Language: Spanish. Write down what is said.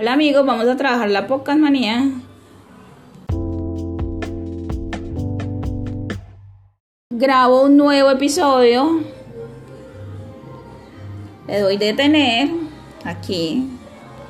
Hola amigos, vamos a trabajar la podcast manía. Grabo un nuevo episodio. Le doy detener aquí.